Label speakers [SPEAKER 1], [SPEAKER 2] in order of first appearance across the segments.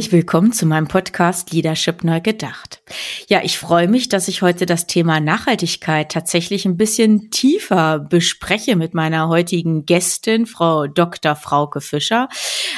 [SPEAKER 1] Herzlich willkommen zu meinem Podcast Leadership neu gedacht. Ja, ich freue mich, dass ich heute das Thema Nachhaltigkeit tatsächlich ein bisschen tiefer bespreche mit meiner heutigen Gästin, Frau Dr. Frauke Fischer.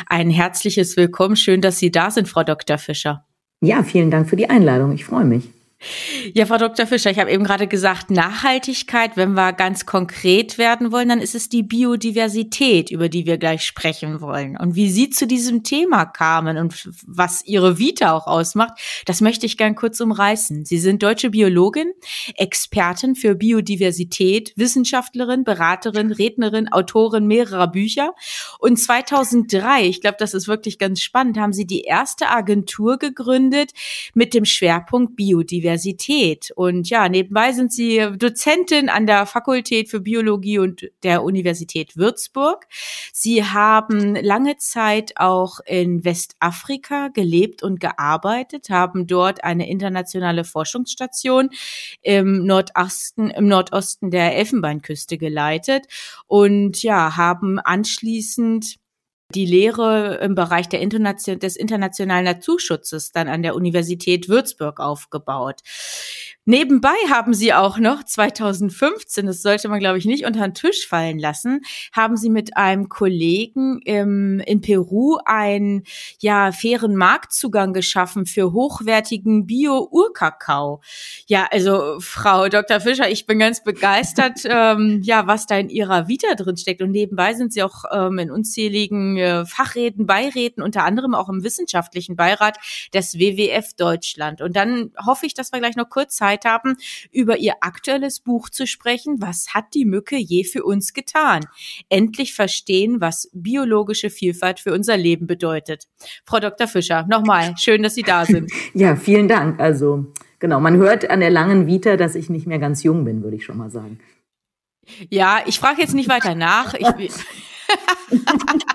[SPEAKER 1] Ein herzliches Willkommen. Schön, dass Sie da sind, Frau Dr. Fischer.
[SPEAKER 2] Ja, vielen Dank für die Einladung. Ich freue mich.
[SPEAKER 1] Ja, Frau Dr. Fischer, ich habe eben gerade gesagt, Nachhaltigkeit, wenn wir ganz konkret werden wollen, dann ist es die Biodiversität, über die wir gleich sprechen wollen. Und wie Sie zu diesem Thema kamen und was Ihre Vita auch ausmacht, das möchte ich gern kurz umreißen. Sie sind deutsche Biologin, Expertin für Biodiversität, Wissenschaftlerin, Beraterin, Rednerin, Autorin mehrerer Bücher. Und 2003, ich glaube, das ist wirklich ganz spannend, haben Sie die erste Agentur gegründet mit dem Schwerpunkt Biodiversität. Universität. Und ja, nebenbei sind sie Dozentin an der Fakultät für Biologie und der Universität Würzburg. Sie haben lange Zeit auch in Westafrika gelebt und gearbeitet, haben dort eine internationale Forschungsstation im Nordosten, im Nordosten der Elfenbeinküste geleitet und ja, haben anschließend die Lehre im Bereich Internation des internationalen Naturschutzes dann an der Universität Würzburg aufgebaut. Nebenbei haben sie auch noch 2015, das sollte man glaube ich nicht unter den Tisch fallen lassen, haben sie mit einem Kollegen im, in Peru einen ja fairen Marktzugang geschaffen für hochwertigen Bio-Urkakao. Ja, also Frau Dr. Fischer, ich bin ganz begeistert, ähm, ja, was da in ihrer Vita drin steckt. Und nebenbei sind sie auch ähm, in unzähligen äh, Fachräten, Beiräten, unter anderem auch im wissenschaftlichen Beirat des WWF Deutschland. Und dann hoffe ich, dass wir gleich noch kurz Zeit Zeit haben, über ihr aktuelles Buch zu sprechen. Was hat die Mücke je für uns getan? Endlich verstehen, was biologische Vielfalt für unser Leben bedeutet. Frau Dr. Fischer, nochmal, schön, dass Sie da sind.
[SPEAKER 2] Ja, vielen Dank. Also, genau, man hört an der langen Vita, dass ich nicht mehr ganz jung bin, würde ich schon mal sagen.
[SPEAKER 1] Ja, ich frage jetzt nicht weiter nach. Ich,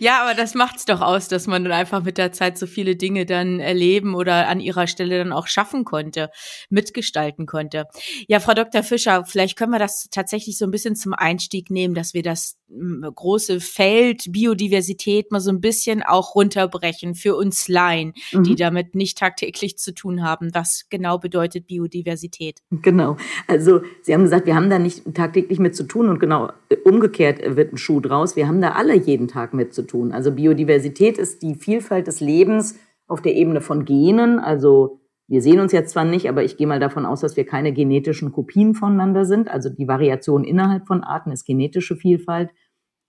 [SPEAKER 1] ja, aber das macht's doch aus, dass man dann einfach mit der Zeit so viele Dinge dann erleben oder an ihrer Stelle dann auch schaffen konnte, mitgestalten konnte. Ja, Frau Dr. Fischer, vielleicht können wir das tatsächlich so ein bisschen zum Einstieg nehmen, dass wir das hm, große Feld Biodiversität mal so ein bisschen auch runterbrechen für uns Laien, mhm. die damit nicht tagtäglich zu tun haben. Was genau bedeutet Biodiversität?
[SPEAKER 2] Genau. Also Sie haben gesagt, wir haben da nicht tagtäglich mit zu tun und genau äh, umgekehrt wird ein Schuh draus. Wir haben da alle jeden Tag mit zu tun. Also Biodiversität ist die Vielfalt des Lebens auf der Ebene von Genen. Also wir sehen uns jetzt zwar nicht, aber ich gehe mal davon aus, dass wir keine genetischen Kopien voneinander sind. Also die Variation innerhalb von Arten ist genetische Vielfalt.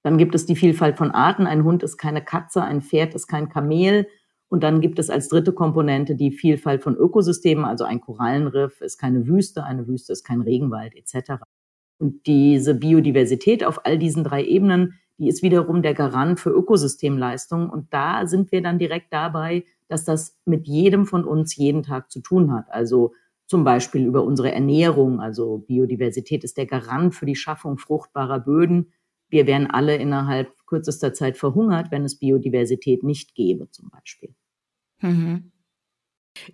[SPEAKER 2] Dann gibt es die Vielfalt von Arten. Ein Hund ist keine Katze, ein Pferd ist kein Kamel. Und dann gibt es als dritte Komponente die Vielfalt von Ökosystemen. Also ein Korallenriff ist keine Wüste, eine Wüste ist kein Regenwald etc. Und diese Biodiversität auf all diesen drei Ebenen, die ist wiederum der Garant für Ökosystemleistungen. Und da sind wir dann direkt dabei, dass das mit jedem von uns jeden Tag zu tun hat. Also zum Beispiel über unsere Ernährung. Also Biodiversität ist der Garant für die Schaffung fruchtbarer Böden. Wir wären alle innerhalb kürzester Zeit verhungert, wenn es Biodiversität nicht gäbe, zum Beispiel.
[SPEAKER 1] Mhm.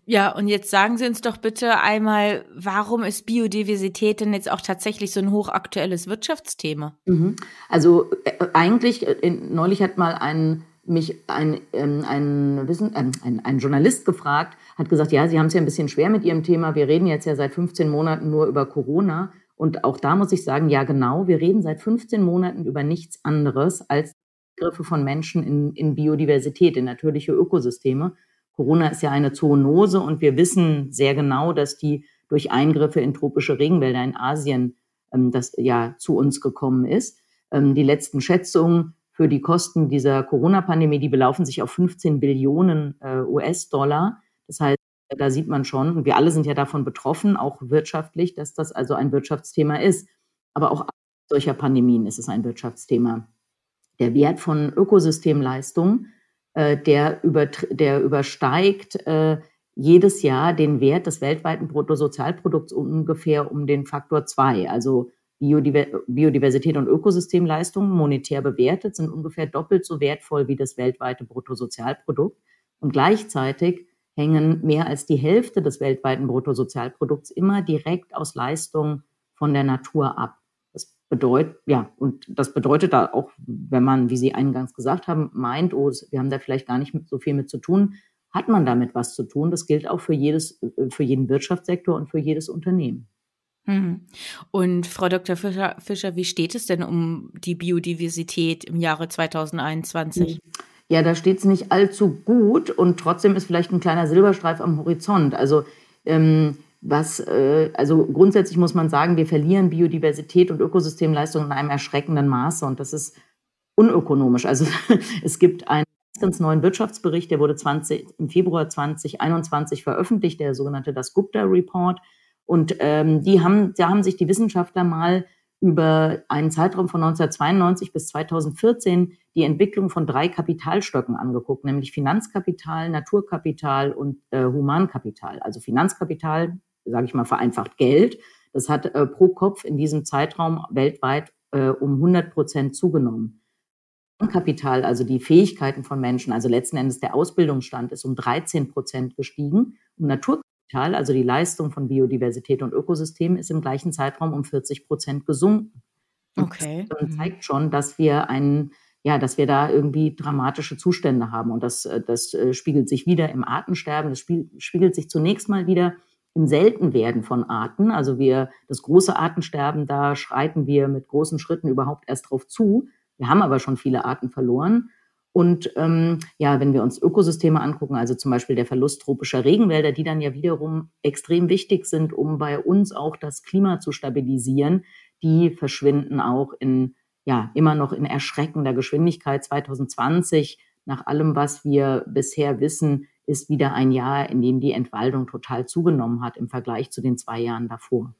[SPEAKER 1] Ja, und jetzt sagen Sie uns doch bitte einmal, warum ist Biodiversität denn jetzt auch tatsächlich so ein hochaktuelles Wirtschaftsthema?
[SPEAKER 2] Mhm. Also äh, eigentlich, äh, neulich hat mal ein mich ein, ähm, ein, Wissen, äh, ein, ein Journalist gefragt, hat gesagt, ja, Sie haben es ja ein bisschen schwer mit Ihrem Thema. Wir reden jetzt ja seit 15 Monaten nur über Corona. Und auch da muss ich sagen, ja genau, wir reden seit 15 Monaten über nichts anderes als Griffe von Menschen in, in Biodiversität, in natürliche Ökosysteme. Corona ist ja eine Zoonose und wir wissen sehr genau, dass die durch Eingriffe in tropische Regenwälder in Asien ähm, das ja zu uns gekommen ist. Ähm, die letzten Schätzungen für die Kosten dieser Corona-Pandemie, die belaufen sich auf 15 Billionen äh, US-Dollar. Das heißt, da sieht man schon, und wir alle sind ja davon betroffen, auch wirtschaftlich, dass das also ein Wirtschaftsthema ist. Aber auch solcher Pandemien ist es ein Wirtschaftsthema. Der Wert von Ökosystemleistungen äh, der, über, der übersteigt äh, jedes Jahr den Wert des weltweiten Bruttosozialprodukts ungefähr um den Faktor zwei. Also Biodiversität und Ökosystemleistungen monetär bewertet sind ungefähr doppelt so wertvoll wie das weltweite Bruttosozialprodukt. Und gleichzeitig hängen mehr als die Hälfte des weltweiten Bruttosozialprodukts immer direkt aus Leistungen von der Natur ab. Das bedeutet, ja, und das bedeutet da auch, wenn man, wie Sie eingangs gesagt haben, meint, oh, wir haben da vielleicht gar nicht so viel mit zu tun, hat man damit was zu tun. Das gilt auch für jedes, für jeden Wirtschaftssektor und für jedes Unternehmen.
[SPEAKER 1] Mhm. Und Frau Dr. Fischer, Fischer, wie steht es denn um die Biodiversität im Jahre 2021?
[SPEAKER 2] Ja, da steht es nicht allzu gut und trotzdem ist vielleicht ein kleiner Silberstreif am Horizont. Also ähm, was, äh, also grundsätzlich muss man sagen, wir verlieren Biodiversität und Ökosystemleistung in einem erschreckenden Maße und das ist unökonomisch. Also es gibt einen ganz neuen Wirtschaftsbericht, der wurde 20, im Februar 2021 veröffentlicht, der sogenannte Das Gupta Report. Und ähm, die haben, da haben sich die Wissenschaftler mal über einen Zeitraum von 1992 bis 2014 die Entwicklung von drei Kapitalstöcken angeguckt, nämlich Finanzkapital, Naturkapital und äh, Humankapital. Also Finanzkapital, sage ich mal vereinfacht, Geld. Das hat äh, pro Kopf in diesem Zeitraum weltweit äh, um 100 Prozent zugenommen. Kapital, also die Fähigkeiten von Menschen, also letzten Endes der Ausbildungsstand ist um 13 Prozent gestiegen. Und Naturkapital also die Leistung von Biodiversität und Ökosystemen, ist im gleichen Zeitraum um 40 Prozent gesunken.
[SPEAKER 1] Okay.
[SPEAKER 2] Das mhm. zeigt schon, dass wir einen, ja, dass wir da irgendwie dramatische Zustände haben. Und das, äh, das äh, spiegelt sich wieder im Artensterben. Das spiegelt sich zunächst mal wieder im Seltenwerden von Arten. Also wir, das große Artensterben, da schreiten wir mit großen Schritten überhaupt erst drauf zu. Wir haben aber schon viele Arten verloren. Und ähm, ja, wenn wir uns Ökosysteme angucken, also zum Beispiel der Verlust tropischer Regenwälder, die dann ja wiederum extrem wichtig sind, um bei uns auch das Klima zu stabilisieren, die verschwinden auch in ja immer noch in erschreckender Geschwindigkeit. 2020, nach allem, was wir bisher wissen, ist wieder ein Jahr, in dem die Entwaldung total zugenommen hat im Vergleich zu den zwei Jahren davor.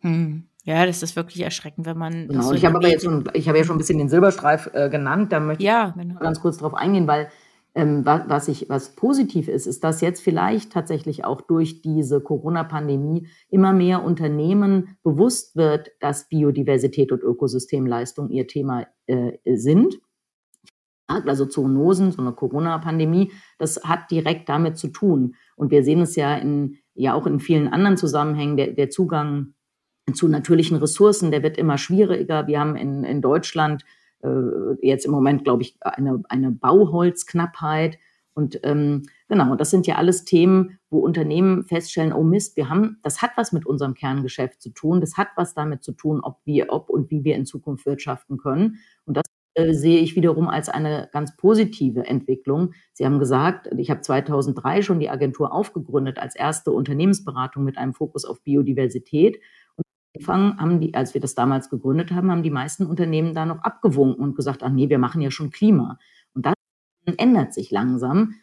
[SPEAKER 1] Hm. Ja, das ist wirklich erschreckend, wenn man.
[SPEAKER 2] Genau, so ich habe aber jetzt schon, ich habe ja schon ein bisschen den Silberstreif äh, genannt, da möchte ja, genau. ich ganz kurz drauf eingehen, weil ähm, was, was, ich, was positiv ist, ist, dass jetzt vielleicht tatsächlich auch durch diese Corona-Pandemie immer mehr Unternehmen bewusst wird, dass Biodiversität und Ökosystemleistung ihr Thema äh, sind. Also Zoonosen, so eine Corona-Pandemie, das hat direkt damit zu tun. Und wir sehen es ja in, ja auch in vielen anderen Zusammenhängen, der, der Zugang zu natürlichen Ressourcen, der wird immer schwieriger. Wir haben in, in Deutschland äh, jetzt im Moment, glaube ich, eine, eine Bauholzknappheit. Und ähm, genau, das sind ja alles Themen, wo Unternehmen feststellen, oh Mist, wir haben, das hat was mit unserem Kerngeschäft zu tun, das hat was damit zu tun, ob wir, ob und wie wir in Zukunft wirtschaften können. Und das äh, sehe ich wiederum als eine ganz positive Entwicklung. Sie haben gesagt, ich habe 2003 schon die Agentur aufgegründet als erste Unternehmensberatung mit einem Fokus auf Biodiversität. Anfang haben die, als wir das damals gegründet haben, haben die meisten Unternehmen da noch abgewunken und gesagt, ach nee, wir machen ja schon Klima. Und das ändert sich langsam.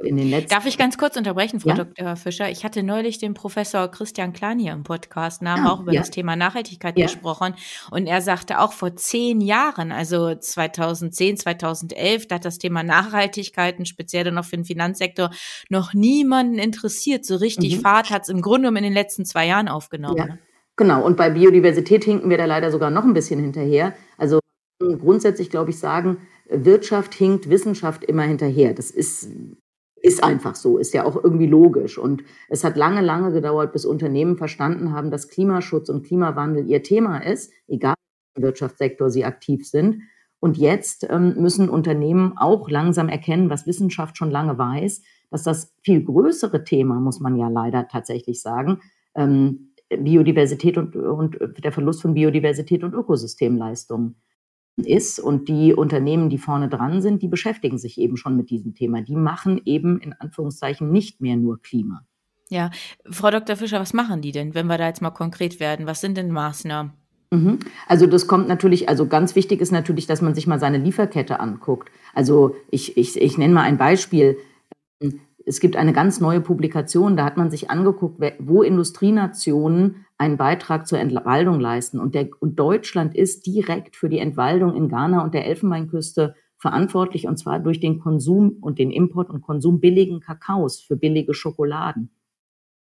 [SPEAKER 2] In den letzten
[SPEAKER 1] Darf ich ganz kurz unterbrechen, Frau ja? Dr. Fischer? Ich hatte neulich den Professor Christian Klein hier im Podcast und haben ah, auch über ja. das Thema Nachhaltigkeit ja. gesprochen. Und er sagte auch vor zehn Jahren, also 2010, 2011, da hat das Thema Nachhaltigkeit, speziell dann noch für den Finanzsektor, noch niemanden interessiert. So richtig mhm. Fahrt hat es im Grunde genommen in den letzten zwei Jahren aufgenommen. Ne?
[SPEAKER 2] Genau, und bei Biodiversität hinken wir da leider sogar noch ein bisschen hinterher. Also grundsätzlich, glaube ich, sagen, Wirtschaft hinkt Wissenschaft immer hinterher. Das ist, ist einfach so, ist ja auch irgendwie logisch. Und es hat lange, lange gedauert, bis Unternehmen verstanden haben, dass Klimaschutz und Klimawandel ihr Thema ist, egal im Wirtschaftssektor sie aktiv sind. Und jetzt ähm, müssen Unternehmen auch langsam erkennen, was Wissenschaft schon lange weiß, dass das viel größere Thema, muss man ja leider tatsächlich sagen, ähm, Biodiversität und, und der Verlust von Biodiversität und Ökosystemleistungen ist. Und die Unternehmen, die vorne dran sind, die beschäftigen sich eben schon mit diesem Thema. Die machen eben in Anführungszeichen nicht mehr nur Klima.
[SPEAKER 1] Ja, Frau Dr. Fischer, was machen die denn, wenn wir da jetzt mal konkret werden? Was sind denn Maßnahmen?
[SPEAKER 2] Mhm. Also das kommt natürlich, also ganz wichtig ist natürlich, dass man sich mal seine Lieferkette anguckt. Also ich, ich, ich nenne mal ein Beispiel es gibt eine ganz neue Publikation, da hat man sich angeguckt, wo Industrienationen einen Beitrag zur Entwaldung leisten. Und, der, und Deutschland ist direkt für die Entwaldung in Ghana und der Elfenbeinküste verantwortlich und zwar durch den Konsum und den Import und Konsum billigen Kakaos für billige Schokoladen.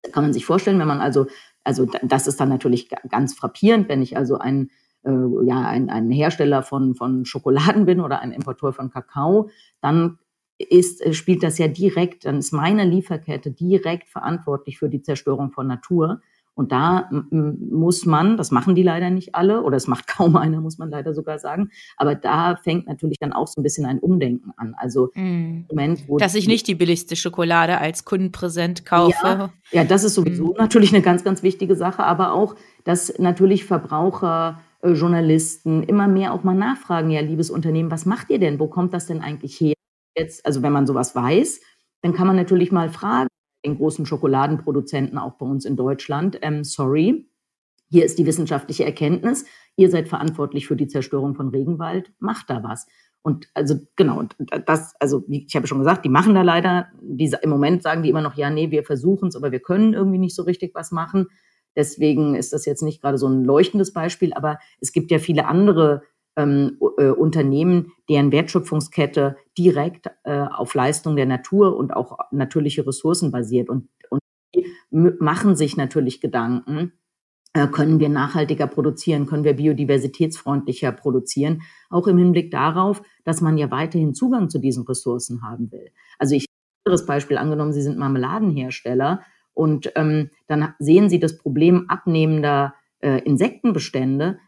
[SPEAKER 2] Da kann man sich vorstellen, wenn man also, also das ist dann natürlich ganz frappierend, wenn ich also ein, äh, ja, ein, ein Hersteller von, von Schokoladen bin oder ein Importeur von Kakao, dann ist, äh, spielt das ja direkt, dann ist meine Lieferkette direkt verantwortlich für die Zerstörung von Natur. Und da muss man, das machen die leider nicht alle, oder es macht kaum einer, muss man leider sogar sagen, aber da fängt natürlich dann auch so ein bisschen ein Umdenken an. Also
[SPEAKER 1] mm. Moment, wo dass ich nicht die billigste Schokolade als Kundenpräsent kaufe.
[SPEAKER 2] Ja, ja das ist sowieso mm. natürlich eine ganz, ganz wichtige Sache, aber auch, dass natürlich Verbraucher äh, Journalisten immer mehr auch mal nachfragen, ja, liebes Unternehmen, was macht ihr denn? Wo kommt das denn eigentlich her? Jetzt, also wenn man sowas weiß, dann kann man natürlich mal fragen, den großen Schokoladenproduzenten auch bei uns in Deutschland, ähm, sorry, hier ist die wissenschaftliche Erkenntnis, ihr seid verantwortlich für die Zerstörung von Regenwald, macht da was. Und also genau, das, also ich habe schon gesagt, die machen da leider, diese, im Moment sagen die immer noch, ja, nee, wir versuchen es, aber wir können irgendwie nicht so richtig was machen. Deswegen ist das jetzt nicht gerade so ein leuchtendes Beispiel, aber es gibt ja viele andere ähm, äh, Unternehmen, deren Wertschöpfungskette direkt äh, auf Leistung der Natur und auch natürliche Ressourcen basiert. Und, und die machen sich natürlich Gedanken, äh, können wir nachhaltiger produzieren, können wir biodiversitätsfreundlicher produzieren, auch im Hinblick darauf, dass man ja weiterhin Zugang zu diesen Ressourcen haben will. Also ich ein anderes Beispiel angenommen, Sie sind Marmeladenhersteller und ähm, dann sehen Sie das Problem abnehmender äh, Insektenbestände.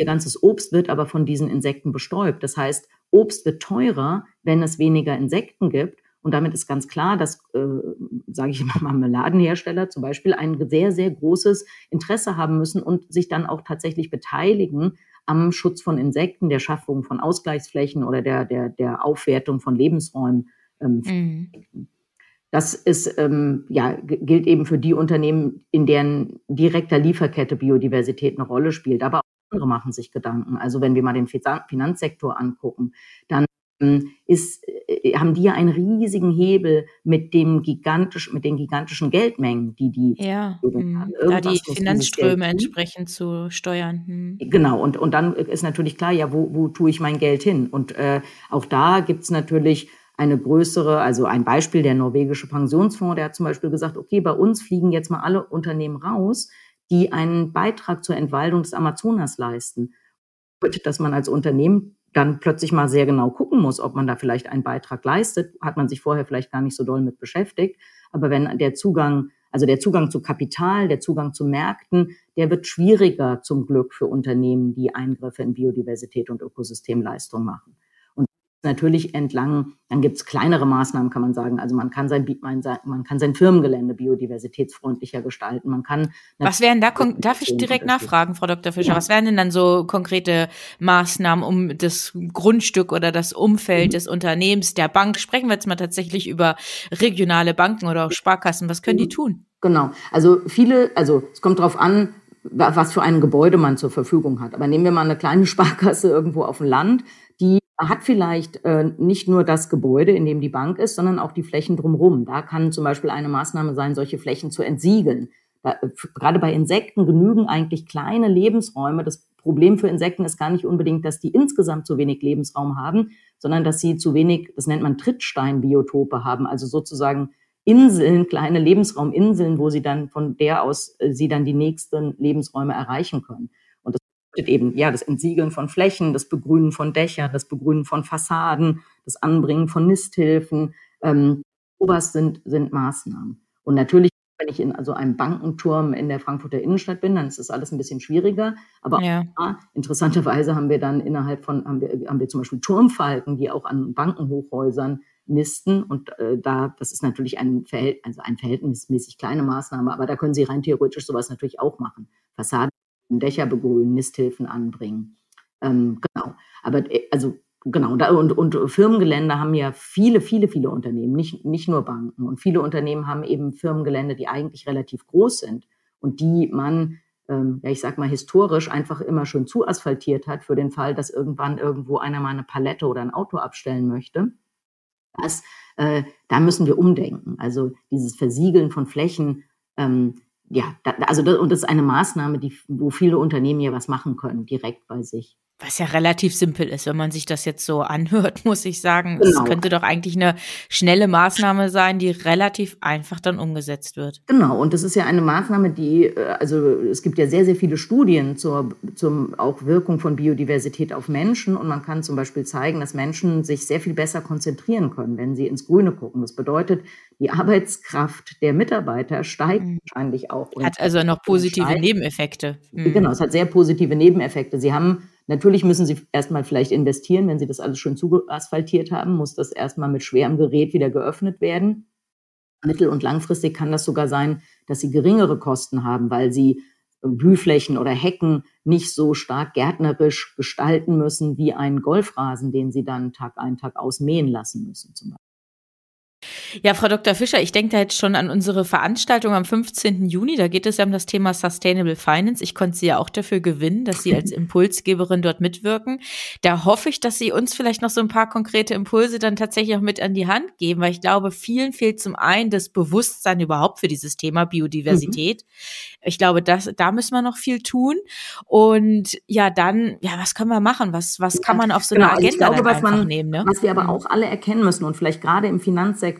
[SPEAKER 2] Ihr ganzes Obst wird aber von diesen Insekten bestäubt. Das heißt, Obst wird teurer, wenn es weniger Insekten gibt. Und damit ist ganz klar, dass, äh, sage ich immer, Marmeladenhersteller zum Beispiel ein sehr, sehr großes Interesse haben müssen und sich dann auch tatsächlich beteiligen am Schutz von Insekten, der Schaffung von Ausgleichsflächen oder der, der, der Aufwertung von Lebensräumen. Ähm, mhm. Das ist, ähm, ja, gilt eben für die Unternehmen, in deren direkter Lieferkette Biodiversität eine Rolle spielt. Aber andere machen sich Gedanken. Also wenn wir mal den Finanzsektor angucken, dann ähm, ist, äh, haben die ja einen riesigen Hebel mit dem gigantisch, mit den gigantischen Geldmengen, die die
[SPEAKER 1] ja, hm. da die Finanzströme entsprechend zu steuern. Hm.
[SPEAKER 2] Genau, und, und dann ist natürlich klar, ja, wo, wo tue ich mein Geld hin? Und äh, auch da gibt es natürlich eine größere, also ein Beispiel, der norwegische Pensionsfonds, der hat zum Beispiel gesagt, okay, bei uns fliegen jetzt mal alle Unternehmen raus, die einen Beitrag zur Entwaldung des Amazonas leisten. Dass man als Unternehmen dann plötzlich mal sehr genau gucken muss, ob man da vielleicht einen Beitrag leistet, hat man sich vorher vielleicht gar nicht so doll mit beschäftigt. Aber wenn der Zugang, also der Zugang zu Kapital, der Zugang zu Märkten, der wird schwieriger zum Glück für Unternehmen, die Eingriffe in Biodiversität und Ökosystemleistung machen natürlich entlang, dann gibt's kleinere Maßnahmen, kann man sagen. Also man kann sein, man kann sein Firmengelände biodiversitätsfreundlicher gestalten. Man kann.
[SPEAKER 1] Was wären da, darf ich direkt nachfragen, Frau Dr. Fischer, ja. was wären denn dann so konkrete Maßnahmen, um das Grundstück oder das Umfeld mhm. des Unternehmens, der Bank, sprechen wir jetzt mal tatsächlich über regionale Banken oder auch Sparkassen, was können die mhm. tun?
[SPEAKER 2] Genau. Also viele, also es kommt darauf an, was für ein Gebäude man zur Verfügung hat. Aber nehmen wir mal eine kleine Sparkasse irgendwo auf dem Land, hat vielleicht äh, nicht nur das Gebäude, in dem die Bank ist, sondern auch die Flächen drumherum. Da kann zum Beispiel eine Maßnahme sein, solche Flächen zu entsiegeln. Da, äh, gerade bei Insekten genügen eigentlich kleine Lebensräume. Das Problem für Insekten ist gar nicht unbedingt, dass die insgesamt zu wenig Lebensraum haben, sondern dass sie zu wenig, das nennt man Trittsteinbiotope haben, also sozusagen Inseln, kleine Lebensrauminseln, wo sie dann von der aus äh, sie dann die nächsten Lebensräume erreichen können eben ja das Entsiegeln von Flächen, das Begrünen von Dächern, das Begrünen von Fassaden, das Anbringen von Nisthilfen. Ähm, sowas sind, sind Maßnahmen. Und natürlich, wenn ich in also einem Bankenturm in der Frankfurter Innenstadt bin, dann ist das alles ein bisschen schwieriger. Aber ja. auch, interessanterweise haben wir dann innerhalb von, haben wir, haben wir zum Beispiel Turmfalken, die auch an Bankenhochhäusern nisten. Und äh, da, das ist natürlich ein, Verhält, also ein verhältnismäßig kleine Maßnahme, aber da können Sie rein theoretisch sowas natürlich auch machen. Fassaden Dächer begrünen, Nisthilfen anbringen. Ähm, genau. Aber äh, also genau, und, und Firmengelände haben ja viele, viele, viele Unternehmen, nicht, nicht nur Banken. Und viele Unternehmen haben eben Firmengelände, die eigentlich relativ groß sind und die man, ähm, ja, ich sag mal, historisch einfach immer schön zuasphaltiert hat für den Fall, dass irgendwann irgendwo einer mal eine Palette oder ein Auto abstellen möchte. Das, äh, da müssen wir umdenken. Also dieses Versiegeln von Flächen, ähm, ja, da, also das, und das ist eine Maßnahme, die, wo viele Unternehmen ja was machen können, direkt bei sich.
[SPEAKER 1] Was ja relativ simpel ist, wenn man sich das jetzt so anhört, muss ich sagen. Es genau. könnte doch eigentlich eine schnelle Maßnahme sein, die relativ einfach dann umgesetzt wird.
[SPEAKER 2] Genau, und das ist ja eine Maßnahme, die, äh, also es gibt ja sehr, sehr viele Studien zur, zur auch Wirkung von Biodiversität auf Menschen und man kann zum Beispiel zeigen, dass Menschen sich sehr viel besser konzentrieren können, wenn sie ins Grüne gucken. Das bedeutet, die Arbeitskraft der Mitarbeiter steigt mhm. wahrscheinlich auch.
[SPEAKER 1] Hat also noch positive Nebeneffekte.
[SPEAKER 2] Mhm. Genau, es hat sehr positive Nebeneffekte. Sie haben Natürlich müssen Sie erstmal vielleicht investieren, wenn Sie das alles schön zuasphaltiert haben, muss das erstmal mit schwerem Gerät wieder geöffnet werden. Mittel- und langfristig kann das sogar sein, dass Sie geringere Kosten haben, weil Sie Blühflächen oder Hecken nicht so stark gärtnerisch gestalten müssen wie einen Golfrasen, den Sie dann Tag ein, Tag aus mähen lassen müssen zum Beispiel.
[SPEAKER 1] Ja, Frau Dr. Fischer, ich denke da jetzt schon an unsere Veranstaltung am 15. Juni. Da geht es ja um das Thema Sustainable Finance. Ich konnte Sie ja auch dafür gewinnen, dass Sie als Impulsgeberin dort mitwirken. Da hoffe ich, dass Sie uns vielleicht noch so ein paar konkrete Impulse dann tatsächlich auch mit an die Hand geben, weil ich glaube, vielen fehlt zum einen das Bewusstsein überhaupt für dieses Thema Biodiversität. Mhm. Ich glaube, das, da müssen wir noch viel tun. Und ja, dann, ja, was können wir machen? Was, was kann man auf so genau, eine Agenda
[SPEAKER 2] glaube, was man, nehmen? Ne? Was wir aber mhm. auch alle erkennen müssen und vielleicht gerade im Finanzsektor,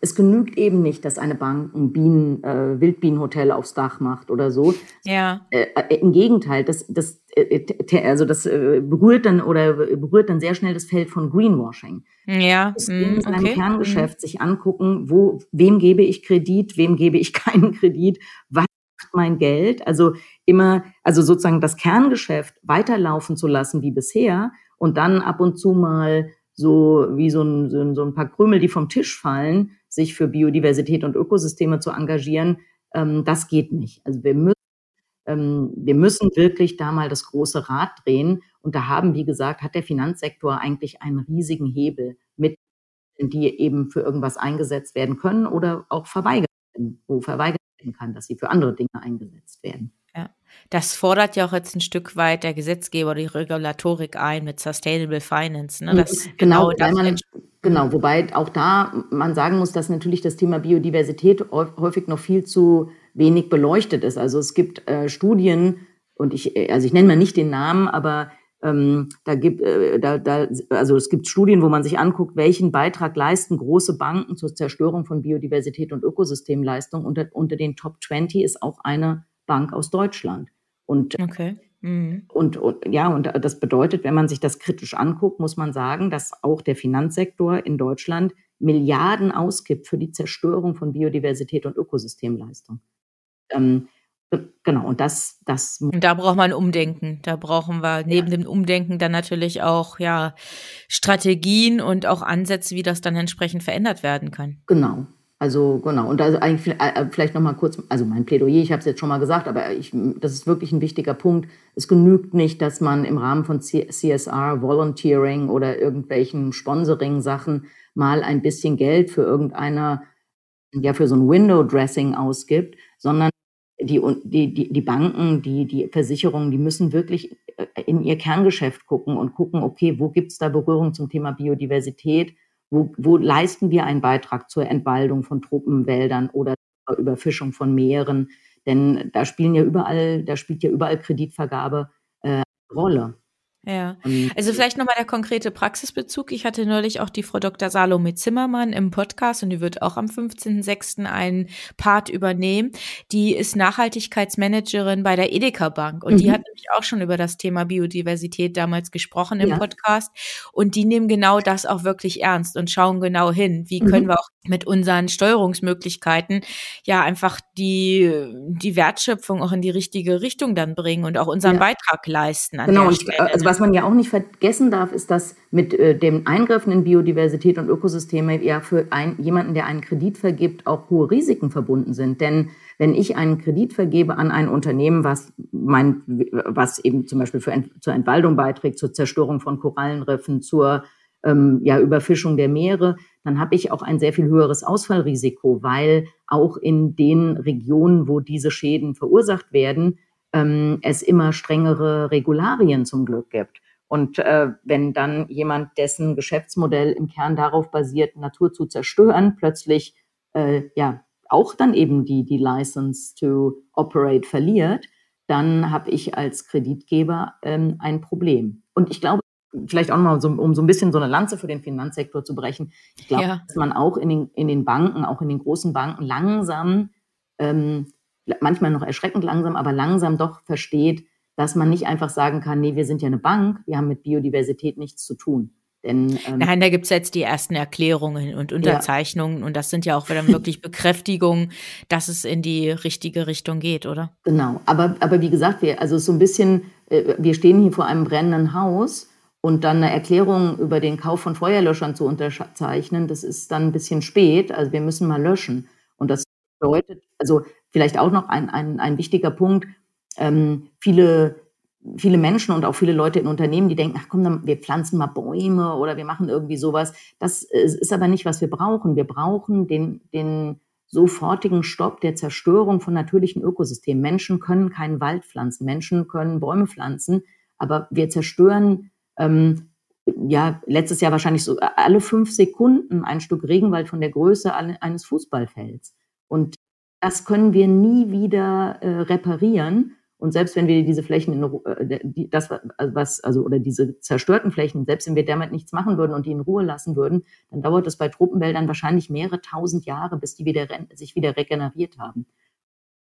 [SPEAKER 2] es genügt eben nicht, dass eine Bank ein Bienen, äh, Wildbienenhotel aufs Dach macht oder so.
[SPEAKER 1] Ja.
[SPEAKER 2] Äh, äh, Im Gegenteil, das, das, äh, also das äh, berührt dann oder berührt dann sehr schnell das Feld von Greenwashing.
[SPEAKER 1] Ja.
[SPEAKER 2] Es in seinem okay. Kerngeschäft sich angucken, wo, wem gebe ich Kredit, wem gebe ich keinen Kredit, was mein Geld. Also immer, also sozusagen das Kerngeschäft weiterlaufen zu lassen wie bisher und dann ab und zu mal so wie so ein, so ein, paar Krümel, die vom Tisch fallen, sich für Biodiversität und Ökosysteme zu engagieren, ähm, das geht nicht. Also wir müssen, ähm, wir müssen wirklich da mal das große Rad drehen. Und da haben, wie gesagt, hat der Finanzsektor eigentlich einen riesigen Hebel mit, die eben für irgendwas eingesetzt werden können oder auch verweigert werden, wo verweigert kann, dass sie für andere Dinge eingesetzt werden.
[SPEAKER 1] Ja, das fordert ja auch jetzt ein Stück weit der Gesetzgeber die Regulatorik ein mit Sustainable Finance. Ne?
[SPEAKER 2] Das genau, genau, man, genau, wobei auch da man sagen muss, dass natürlich das Thema Biodiversität häufig noch viel zu wenig beleuchtet ist. Also es gibt äh, Studien und ich, also ich nenne mal nicht den Namen, aber ähm, da gibt, äh, da, da, also es gibt Studien, wo man sich anguckt, welchen Beitrag leisten große Banken zur Zerstörung von Biodiversität und Ökosystemleistung. Unter, unter den Top 20 ist auch eine Bank aus Deutschland. Und,
[SPEAKER 1] okay. Mhm.
[SPEAKER 2] und, und ja, und das bedeutet, wenn man sich das kritisch anguckt, muss man sagen, dass auch der Finanzsektor in Deutschland Milliarden ausgibt für die Zerstörung von Biodiversität und Ökosystemleistung. Ähm, Genau, und das, das.
[SPEAKER 1] Und da braucht man Umdenken. Da brauchen wir neben ja. dem Umdenken dann natürlich auch, ja, Strategien und auch Ansätze, wie das dann entsprechend verändert werden kann.
[SPEAKER 2] Genau. Also, genau. Und also eigentlich äh, äh, vielleicht nochmal kurz, also mein Plädoyer, ich habe es jetzt schon mal gesagt, aber ich, das ist wirklich ein wichtiger Punkt. Es genügt nicht, dass man im Rahmen von CSR, Volunteering oder irgendwelchen Sponsoring-Sachen mal ein bisschen Geld für irgendeiner, ja, für so ein Window-Dressing ausgibt, sondern die, die, die, die Banken, die, die Versicherungen, die müssen wirklich äh, in ihr Kerngeschäft gucken und gucken, okay, wo gibt es da Berührung zum Thema Biodiversität? Wo, wo leisten wir einen Beitrag zur Entwaldung von Truppenwäldern oder Überfischung von Meeren? Denn da spielen ja überall, da spielt ja überall Kreditvergabe äh, Rolle.
[SPEAKER 1] Ja, also vielleicht nochmal der konkrete Praxisbezug. Ich hatte neulich auch die Frau Dr. Salome Zimmermann im Podcast und die wird auch am 15.06. einen Part übernehmen. Die ist Nachhaltigkeitsmanagerin bei der Edeka Bank und mhm. die hat nämlich auch schon über das Thema Biodiversität damals gesprochen im ja. Podcast und die nehmen genau das auch wirklich ernst und schauen genau hin, wie mhm. können wir auch mit unseren Steuerungsmöglichkeiten ja einfach die, die Wertschöpfung auch in die richtige Richtung dann bringen und auch unseren ja. Beitrag leisten.
[SPEAKER 2] genau, und, also was man ja auch nicht vergessen darf, ist, dass mit äh, dem Eingriffen in Biodiversität und Ökosysteme ja für ein, jemanden, der einen Kredit vergibt, auch hohe Risiken verbunden sind. Denn wenn ich einen Kredit vergebe an ein Unternehmen, was mein, was eben zum Beispiel für, zur Entwaldung beiträgt, zur Zerstörung von Korallenriffen, zur ähm, ja, Überfischung der Meere, dann habe ich auch ein sehr viel höheres Ausfallrisiko, weil auch in den Regionen, wo diese Schäden verursacht werden, ähm, es immer strengere Regularien zum Glück gibt. Und äh, wenn dann jemand, dessen Geschäftsmodell im Kern darauf basiert, Natur zu zerstören, plötzlich äh, ja auch dann eben die, die License to Operate verliert, dann habe ich als Kreditgeber ähm, ein Problem. und ich glaube, vielleicht auch nochmal, so, um so ein bisschen so eine Lanze für den Finanzsektor zu brechen. Ich glaube, ja. dass man auch in den, in den Banken, auch in den großen Banken langsam, ähm, manchmal noch erschreckend langsam, aber langsam doch versteht, dass man nicht einfach sagen kann, nee, wir sind ja eine Bank, wir haben mit Biodiversität nichts zu tun. Denn,
[SPEAKER 1] ähm, Nein, da gibt's jetzt die ersten Erklärungen und Unterzeichnungen ja. und das sind ja auch dann wirklich Bekräftigungen, dass es in die richtige Richtung geht, oder?
[SPEAKER 2] Genau, aber, aber wie gesagt, wir, also so ein bisschen, äh, wir stehen hier vor einem brennenden Haus und dann eine Erklärung über den Kauf von Feuerlöschern zu unterzeichnen, das ist dann ein bisschen spät. Also wir müssen mal löschen. Und das bedeutet, also vielleicht auch noch ein, ein, ein wichtiger Punkt, ähm, viele, viele Menschen und auch viele Leute in Unternehmen, die denken, ach komm, dann, wir pflanzen mal Bäume oder wir machen irgendwie sowas. Das ist aber nicht, was wir brauchen. Wir brauchen den, den sofortigen Stopp der Zerstörung von natürlichen Ökosystemen. Menschen können keinen Wald pflanzen, Menschen können Bäume pflanzen, aber wir zerstören ähm, ja, letztes Jahr wahrscheinlich so alle fünf Sekunden ein Stück Regenwald von der Größe eines Fußballfelds. Und das können wir nie wieder äh, reparieren. Und selbst wenn wir diese Flächen, in, äh, das was, also oder diese zerstörten Flächen, selbst wenn wir damit nichts machen würden und die in Ruhe lassen würden, dann dauert es bei Tropenwäldern wahrscheinlich mehrere tausend Jahre, bis die wieder sich wieder regeneriert haben.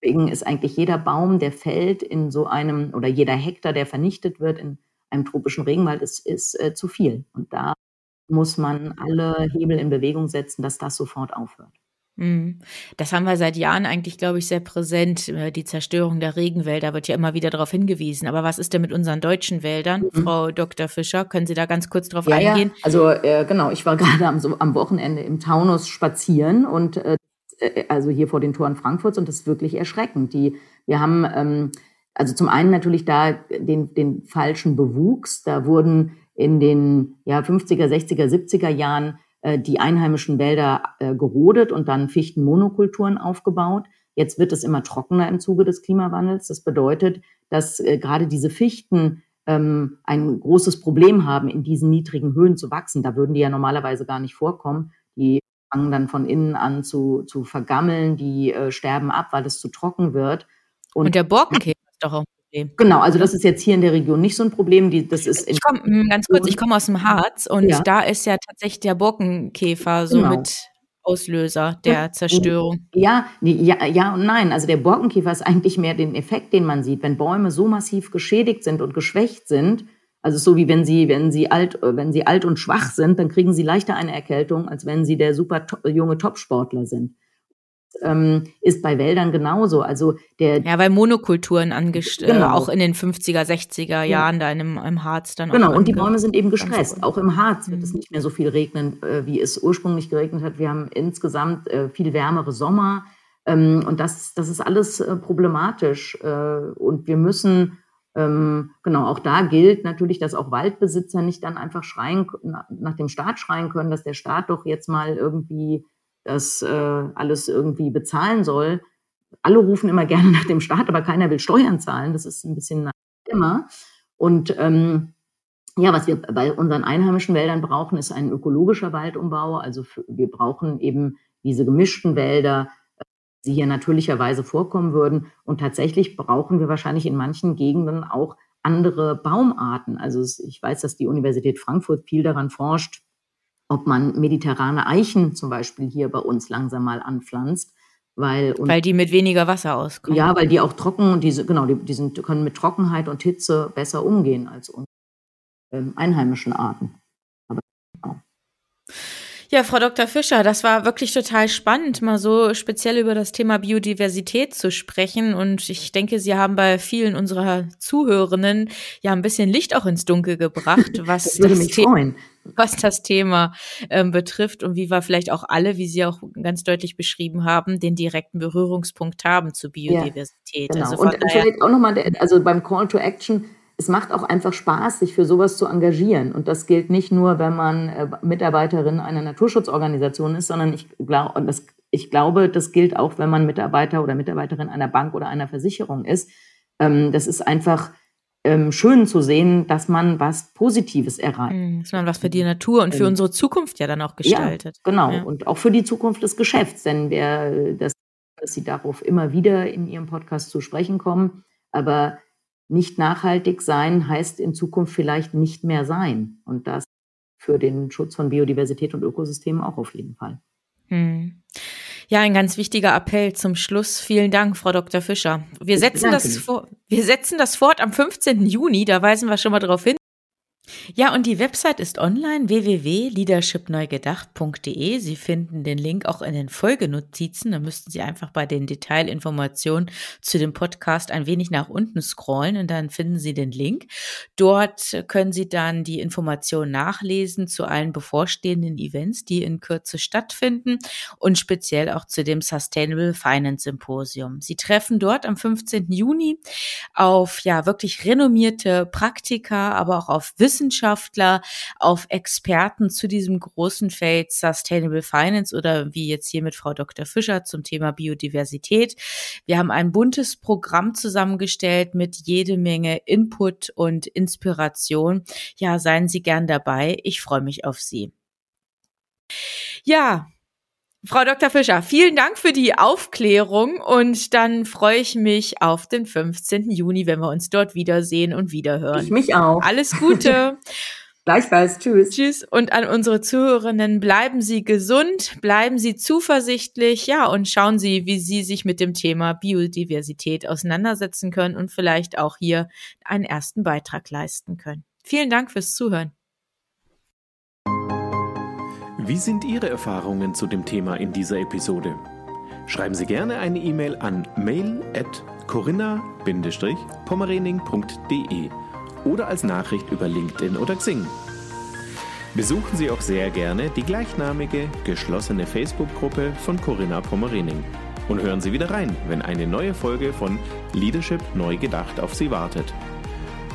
[SPEAKER 2] Deswegen ist eigentlich jeder Baum, der fällt in so einem oder jeder Hektar, der vernichtet wird in einem tropischen Regenwald ist, ist äh, zu viel. Und da muss man alle Hebel in Bewegung setzen, dass das sofort aufhört.
[SPEAKER 1] Mhm. Das haben wir seit Jahren eigentlich, glaube ich, sehr präsent. Äh, die Zerstörung der Regenwälder wird ja immer wieder darauf hingewiesen. Aber was ist denn mit unseren deutschen Wäldern? Mhm. Frau Dr. Fischer, können Sie da ganz kurz drauf ja, eingehen?
[SPEAKER 2] Ja. Also äh, genau, ich war gerade am, so, am Wochenende im Taunus spazieren und äh, äh, also hier vor den Toren Frankfurts und das ist wirklich erschreckend. Die, wir haben ähm, also zum einen natürlich da den, den falschen Bewuchs. Da wurden in den ja, 50er, 60er, 70er Jahren die einheimischen Wälder äh, gerodet und dann Fichtenmonokulturen aufgebaut. Jetzt wird es immer trockener im Zuge des Klimawandels. Das bedeutet, dass äh, gerade diese Fichten ähm, ein großes Problem haben, in diesen niedrigen Höhen zu wachsen. Da würden die ja normalerweise gar nicht vorkommen. Die fangen dann von innen an zu, zu vergammeln, die äh, sterben ab, weil es zu trocken wird.
[SPEAKER 1] Und, und der Borkenkäfer doch auch ein
[SPEAKER 2] Genau, also das ist jetzt hier in der Region nicht so ein Problem. Die, das ist
[SPEAKER 1] ich komme hm, ganz kurz, ich komme aus dem Harz und ja. da ist ja tatsächlich der Borkenkäfer so genau. mit Auslöser der Zerstörung.
[SPEAKER 2] Ja, ja, ja und nein. Also der Borkenkäfer ist eigentlich mehr den Effekt, den man sieht, wenn Bäume so massiv geschädigt sind und geschwächt sind. Also so wie wenn sie, wenn sie alt, wenn sie alt und schwach sind, dann kriegen sie leichter eine Erkältung, als wenn sie der super to junge Topsportler sind ähm, ist bei Wäldern genauso. Also der
[SPEAKER 1] ja, weil Monokulturen angestellt, äh, genau. auch in den 50er, 60er Jahren ja. da in dem, im Harz dann.
[SPEAKER 2] Genau, und die Bäume sind eben gestresst. Auch im Harz wird mhm. es nicht mehr so viel regnen, äh, wie es ursprünglich geregnet hat. Wir haben insgesamt äh, viel wärmere Sommer. Ähm, und das, das ist alles äh, problematisch. Äh, und wir müssen ähm, genau, auch da gilt natürlich, dass auch Waldbesitzer nicht dann einfach schreien, nach dem Staat schreien können, dass der Staat doch jetzt mal irgendwie das äh, alles irgendwie bezahlen soll. Alle rufen immer gerne nach dem Staat, aber keiner will Steuern zahlen. Das ist ein bisschen immer. Und ähm, ja, was wir bei unseren einheimischen Wäldern brauchen, ist ein ökologischer Waldumbau. Also für, wir brauchen eben diese gemischten Wälder, die hier natürlicherweise vorkommen würden. Und tatsächlich brauchen wir wahrscheinlich in manchen Gegenden auch andere Baumarten. Also ich weiß, dass die Universität Frankfurt viel daran forscht, ob man mediterrane Eichen zum Beispiel hier bei uns langsam mal anpflanzt. Weil,
[SPEAKER 1] weil die mit weniger Wasser auskommen.
[SPEAKER 2] Ja, weil die auch trocken, diese, genau, die, die sind, können mit Trockenheit und Hitze besser umgehen als unsere ähm, einheimischen Arten. Aber, genau.
[SPEAKER 1] Ja, Frau Dr. Fischer, das war wirklich total spannend, mal so speziell über das Thema Biodiversität zu sprechen. Und ich denke, Sie haben bei vielen unserer Zuhörenden ja ein bisschen Licht auch ins Dunkel gebracht, was, das, das, The was das Thema ähm, betrifft und wie wir vielleicht auch alle, wie Sie auch ganz deutlich beschrieben haben, den direkten Berührungspunkt haben zu Biodiversität.
[SPEAKER 2] Ja, genau. Also und vielleicht auch nochmal, also beim Call to Action, es macht auch einfach Spaß, sich für sowas zu engagieren. Und das gilt nicht nur, wenn man äh, Mitarbeiterin einer Naturschutzorganisation ist, sondern ich, glaub, das, ich glaube, das gilt auch, wenn man Mitarbeiter oder Mitarbeiterin einer Bank oder einer Versicherung ist. Ähm, das ist einfach ähm, schön zu sehen, dass man was Positives erreicht. Hm,
[SPEAKER 1] dass man was für die Natur und für ähm, unsere Zukunft ja dann auch gestaltet.
[SPEAKER 2] Ja, genau. Ja. Und auch für die Zukunft des Geschäfts. Denn wer, das, dass Sie darauf immer wieder in Ihrem Podcast zu sprechen kommen. Aber nicht nachhaltig sein heißt in Zukunft vielleicht nicht mehr sein. Und das für den Schutz von Biodiversität und Ökosystemen auch auf jeden Fall. Hm.
[SPEAKER 1] Ja, ein ganz wichtiger Appell zum Schluss. Vielen Dank, Frau Dr. Fischer. Wir setzen das, vor, wir setzen das fort am 15. Juni, da weisen wir schon mal darauf hin. Ja, und die Website ist online www.leadershipneugedacht.de. Sie finden den Link auch in den Folgenotizen. Da müssten Sie einfach bei den Detailinformationen zu dem Podcast ein wenig nach unten scrollen und dann finden Sie den Link. Dort können Sie dann die Informationen nachlesen zu allen bevorstehenden Events, die in Kürze stattfinden und speziell auch zu dem Sustainable Finance Symposium. Sie treffen dort am 15. Juni auf ja wirklich renommierte Praktiker, aber auch auf Wissenschaftler Wissenschaftler, auf Experten zu diesem großen Feld Sustainable Finance oder wie jetzt hier mit Frau Dr. Fischer zum Thema Biodiversität. Wir haben ein buntes Programm zusammengestellt mit jede Menge Input und Inspiration. Ja, seien Sie gern dabei. Ich freue mich auf Sie. Ja, Frau Dr. Fischer, vielen Dank für die Aufklärung und dann freue ich mich auf den 15. Juni, wenn wir uns dort wiedersehen und wiederhören.
[SPEAKER 2] Ich mich auch.
[SPEAKER 1] Alles Gute.
[SPEAKER 2] Gleichfalls. Tschüss.
[SPEAKER 1] Tschüss. Und an unsere Zuhörerinnen, bleiben Sie gesund, bleiben Sie zuversichtlich, ja, und schauen Sie, wie Sie sich mit dem Thema Biodiversität auseinandersetzen können und vielleicht auch hier einen ersten Beitrag leisten können. Vielen Dank fürs Zuhören.
[SPEAKER 3] Wie sind Ihre Erfahrungen zu dem Thema in dieser Episode? Schreiben Sie gerne eine E-Mail an mail@corinna-pommerening.de oder als Nachricht über LinkedIn oder Xing. Besuchen Sie auch sehr gerne die gleichnamige geschlossene Facebook-Gruppe von Corinna Pommerening und hören Sie wieder rein, wenn eine neue Folge von Leadership neu gedacht auf Sie wartet.